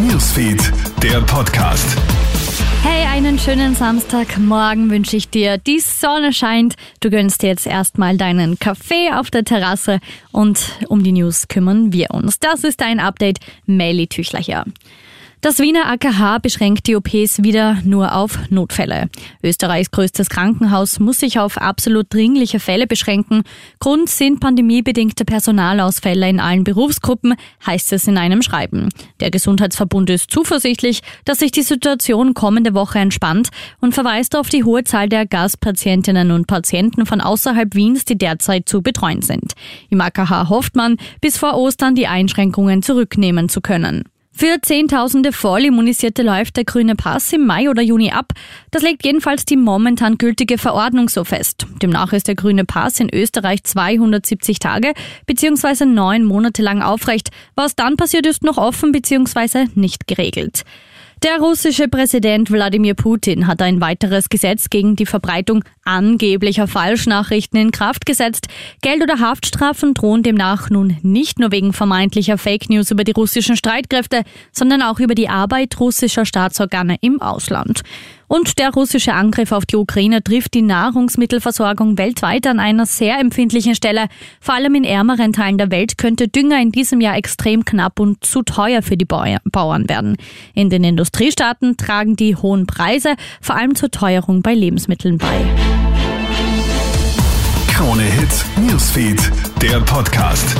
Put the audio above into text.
Newsfeed, der Podcast. Hey, einen schönen Samstagmorgen wünsche ich dir. Die Sonne scheint. Du gönnst dir jetzt erstmal deinen Kaffee auf der Terrasse und um die News kümmern wir uns. Das ist dein Update. Melly Tüchler hier. Das Wiener AKH beschränkt die OPs wieder nur auf Notfälle. Österreichs größtes Krankenhaus muss sich auf absolut dringliche Fälle beschränken. Grund sind pandemiebedingte Personalausfälle in allen Berufsgruppen, heißt es in einem Schreiben. Der Gesundheitsverbund ist zuversichtlich, dass sich die Situation kommende Woche entspannt und verweist auf die hohe Zahl der Gastpatientinnen und Patienten von außerhalb Wiens, die derzeit zu betreuen sind. Im AKH hofft man, bis vor Ostern die Einschränkungen zurücknehmen zu können. Für Zehntausende Vollimmunisierte läuft der grüne Pass im Mai oder Juni ab. Das legt jedenfalls die momentan gültige Verordnung so fest. Demnach ist der grüne Pass in Österreich 270 Tage bzw. neun Monate lang aufrecht. Was dann passiert, ist noch offen bzw. nicht geregelt. Der russische Präsident Wladimir Putin hat ein weiteres Gesetz gegen die Verbreitung angeblicher Falschnachrichten in Kraft gesetzt. Geld- oder Haftstrafen drohen demnach nun nicht nur wegen vermeintlicher Fake News über die russischen Streitkräfte, sondern auch über die Arbeit russischer Staatsorgane im Ausland. Und der russische Angriff auf die Ukraine trifft die Nahrungsmittelversorgung weltweit an einer sehr empfindlichen Stelle. Vor allem in ärmeren Teilen der Welt könnte Dünger in diesem Jahr extrem knapp und zu teuer für die Bauern werden. In den Industriestaaten tragen die hohen Preise vor allem zur Teuerung bei Lebensmitteln bei. Krone Hits, Newsfeed, der Podcast.